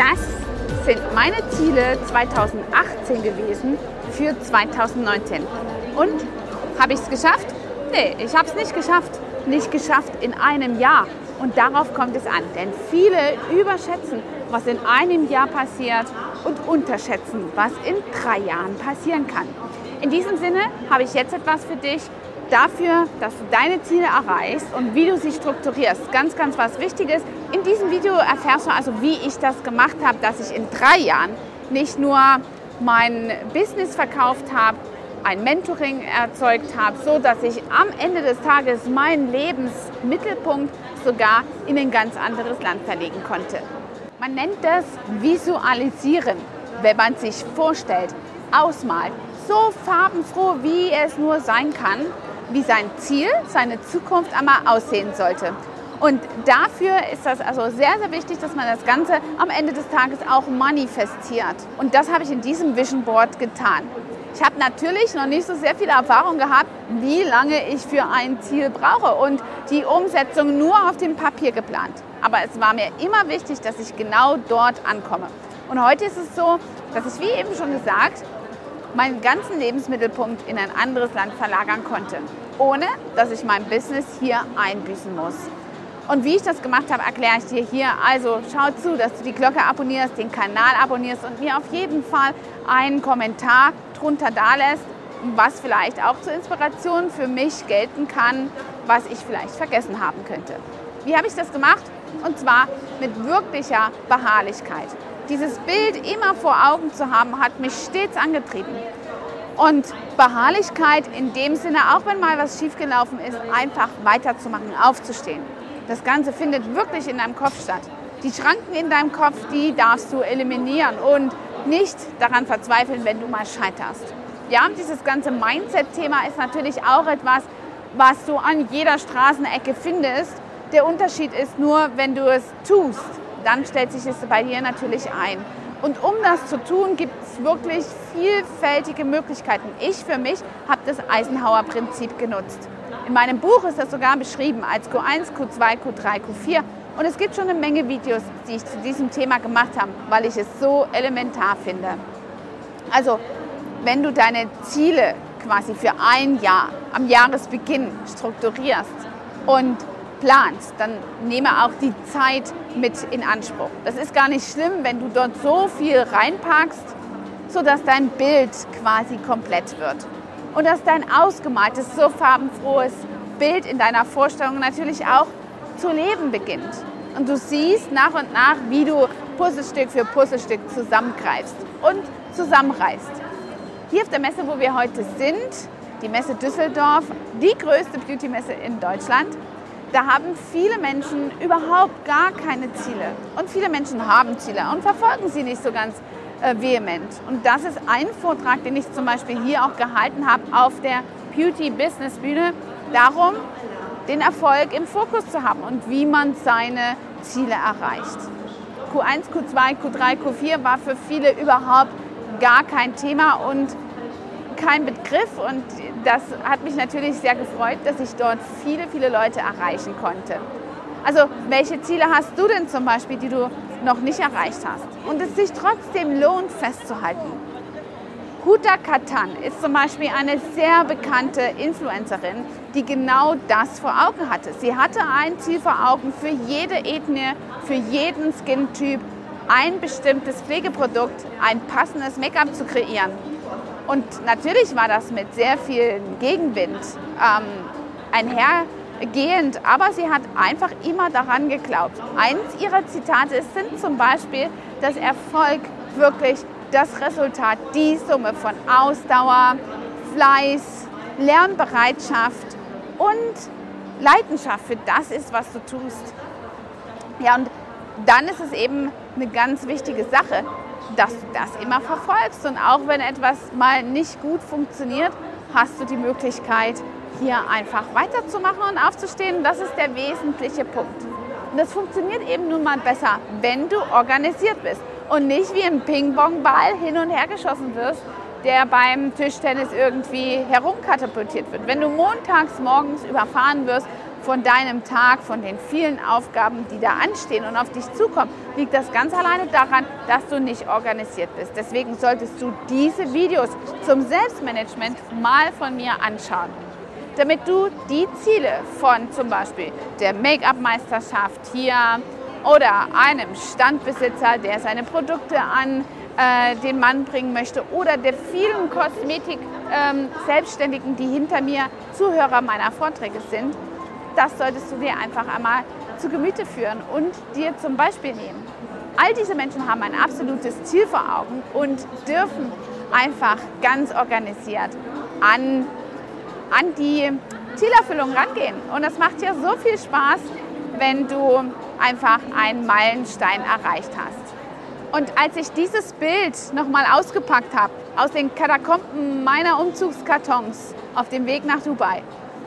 Das sind meine Ziele 2018 gewesen für 2019. Und habe ich es geschafft? Nee, ich habe es nicht geschafft. Nicht geschafft in einem Jahr. Und darauf kommt es an. Denn viele überschätzen, was in einem Jahr passiert und unterschätzen, was in drei Jahren passieren kann. In diesem Sinne habe ich jetzt etwas für dich dafür, dass du deine Ziele erreichst und wie du sie strukturierst. Ganz, ganz was Wichtiges. In diesem Video erfährst du also, wie ich das gemacht habe, dass ich in drei Jahren nicht nur mein Business verkauft habe, ein Mentoring erzeugt habe, so dass ich am Ende des Tages meinen Lebensmittelpunkt sogar in ein ganz anderes Land verlegen konnte. Man nennt das Visualisieren, wenn man sich vorstellt, ausmalt, so farbenfroh, wie es nur sein kann, wie sein Ziel, seine Zukunft einmal aussehen sollte. Und dafür ist das also sehr, sehr wichtig, dass man das Ganze am Ende des Tages auch manifestiert. Und das habe ich in diesem Vision Board getan. Ich habe natürlich noch nicht so sehr viel Erfahrung gehabt, wie lange ich für ein Ziel brauche und die Umsetzung nur auf dem Papier geplant. Aber es war mir immer wichtig, dass ich genau dort ankomme. Und heute ist es so, dass ich, wie eben schon gesagt, meinen ganzen Lebensmittelpunkt in ein anderes Land verlagern konnte, ohne dass ich mein Business hier einbüßen muss. Und wie ich das gemacht habe, erkläre ich dir hier. Also schau zu, dass du die Glocke abonnierst, den Kanal abonnierst und mir auf jeden Fall einen Kommentar drunter da lässt, was vielleicht auch zur Inspiration für mich gelten kann, was ich vielleicht vergessen haben könnte. Wie habe ich das gemacht? Und zwar mit wirklicher Beharrlichkeit. Dieses Bild immer vor Augen zu haben, hat mich stets angetrieben. Und Beharrlichkeit in dem Sinne, auch wenn mal was schiefgelaufen ist, einfach weiterzumachen, aufzustehen. Das Ganze findet wirklich in deinem Kopf statt. Die Schranken in deinem Kopf, die darfst du eliminieren und nicht daran verzweifeln, wenn du mal scheiterst. Ja, dieses ganze Mindset-Thema ist natürlich auch etwas, was du an jeder Straßenecke findest. Der Unterschied ist nur, wenn du es tust, dann stellt sich es bei dir natürlich ein. Und um das zu tun, gibt es wirklich vielfältige Möglichkeiten. Ich für mich habe das Eisenhower-Prinzip genutzt. In meinem Buch ist das sogar beschrieben als Q1, Q2, Q3, Q4. Und es gibt schon eine Menge Videos, die ich zu diesem Thema gemacht habe, weil ich es so elementar finde. Also, wenn du deine Ziele quasi für ein Jahr am Jahresbeginn strukturierst und planst, dann nehme auch die Zeit mit in Anspruch. Das ist gar nicht schlimm, wenn du dort so viel reinpackst, sodass dein Bild quasi komplett wird. Und dass dein ausgemaltes, so farbenfrohes Bild in deiner Vorstellung natürlich auch zu leben beginnt. Und du siehst nach und nach, wie du Puzzlestück für Puzzlestück zusammengreifst und zusammenreißt. Hier auf der Messe, wo wir heute sind, die Messe Düsseldorf, die größte Beauty-Messe in Deutschland, da haben viele Menschen überhaupt gar keine Ziele. Und viele Menschen haben Ziele und verfolgen sie nicht so ganz vehement. Und das ist ein Vortrag, den ich zum Beispiel hier auch gehalten habe auf der Beauty Business Bühne, darum, den Erfolg im Fokus zu haben und wie man seine Ziele erreicht. Q1, Q2, Q3, Q4 war für viele überhaupt gar kein Thema und kein Begriff und das hat mich natürlich sehr gefreut, dass ich dort viele, viele Leute erreichen konnte. Also welche Ziele hast du denn zum Beispiel, die du noch nicht erreicht hast und es sich trotzdem lohnt festzuhalten? Huta Katan ist zum Beispiel eine sehr bekannte Influencerin, die genau das vor Augen hatte. Sie hatte ein Ziel vor Augen für jede Ethnie, für jeden Skin-Typ, ein bestimmtes Pflegeprodukt, ein passendes Make-up zu kreieren. Und natürlich war das mit sehr viel Gegenwind ähm, einhergehend, aber sie hat einfach immer daran geglaubt. Eins ihrer Zitate sind zum Beispiel, dass Erfolg wirklich das Resultat, die Summe von Ausdauer, Fleiß, Lernbereitschaft und Leidenschaft für das ist, was du tust. Ja, und dann ist es eben eine ganz wichtige Sache, dass du das immer verfolgst. Und auch wenn etwas mal nicht gut funktioniert, hast du die Möglichkeit, hier einfach weiterzumachen und aufzustehen. Das ist der wesentliche Punkt. Und das funktioniert eben nun mal besser, wenn du organisiert bist und nicht wie ein Ping-Pong-Ball hin und her geschossen wirst, der beim Tischtennis irgendwie herumkatapultiert wird. Wenn du montags morgens überfahren wirst von deinem Tag, von den vielen Aufgaben, die da anstehen und auf dich zukommen, liegt das ganz alleine daran, dass du nicht organisiert bist. Deswegen solltest du diese Videos zum Selbstmanagement mal von mir anschauen damit du die Ziele von zum Beispiel der Make-up-Meisterschaft hier oder einem Standbesitzer, der seine Produkte an äh, den Mann bringen möchte oder der vielen Kosmetik-Selbstständigen, ähm, die hinter mir Zuhörer meiner Vorträge sind, das solltest du dir einfach einmal zu Gemüte führen und dir zum Beispiel nehmen. All diese Menschen haben ein absolutes Ziel vor Augen und dürfen einfach ganz organisiert an, an die Zielerfüllung rangehen. Und das macht ja so viel Spaß, wenn du einfach einen Meilenstein erreicht hast. Und als ich dieses Bild nochmal ausgepackt habe aus den Katakomben meiner Umzugskartons auf dem Weg nach Dubai,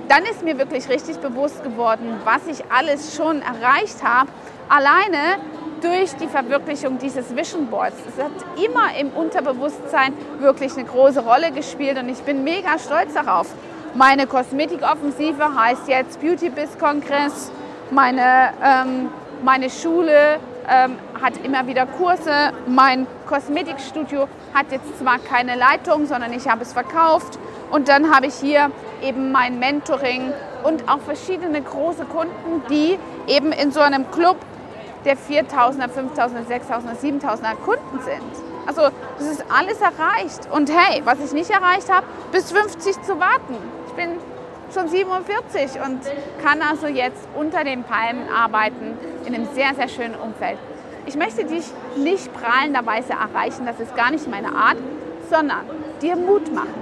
dann ist mir wirklich richtig bewusst geworden, was ich alles schon erreicht habe, alleine durch die Verwirklichung dieses Vision Boards. Es hat immer im Unterbewusstsein wirklich eine große Rolle gespielt und ich bin mega stolz darauf. Meine Kosmetikoffensive heißt jetzt Beauty Biz Kongress. Meine, ähm, meine Schule ähm, hat immer wieder Kurse. Mein Kosmetikstudio hat jetzt zwar keine Leitung, sondern ich habe es verkauft. Und dann habe ich hier eben mein Mentoring und auch verschiedene große Kunden, die eben in so einem Club der 4000er, 5000er, 6000er, 7000er Kunden sind. Also das ist alles erreicht. Und hey, was ich nicht erreicht habe, bis 50 zu warten. Ich bin schon 47 und kann also jetzt unter den Palmen arbeiten in einem sehr, sehr schönen Umfeld. Ich möchte dich nicht prahlenderweise erreichen, das ist gar nicht meine Art, sondern dir Mut machen,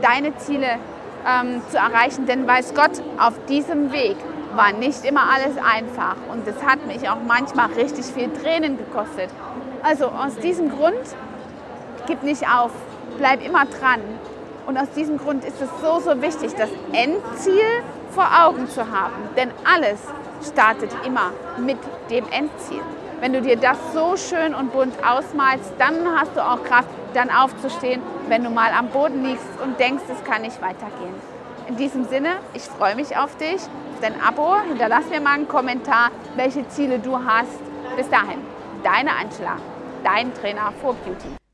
deine Ziele ähm, zu erreichen. Denn weiß Gott, auf diesem Weg war nicht immer alles einfach und es hat mich auch manchmal richtig viel Tränen gekostet. Also aus diesem Grund, gib nicht auf, bleib immer dran. Und aus diesem Grund ist es so, so wichtig, das Endziel vor Augen zu haben. Denn alles startet immer mit dem Endziel. Wenn du dir das so schön und bunt ausmalst, dann hast du auch Kraft, dann aufzustehen, wenn du mal am Boden liegst und denkst, es kann nicht weitergehen. In diesem Sinne, ich freue mich auf dich, dein Abo. Hinterlass mir mal einen Kommentar, welche Ziele du hast. Bis dahin, deine Angela, dein Trainer for Beauty.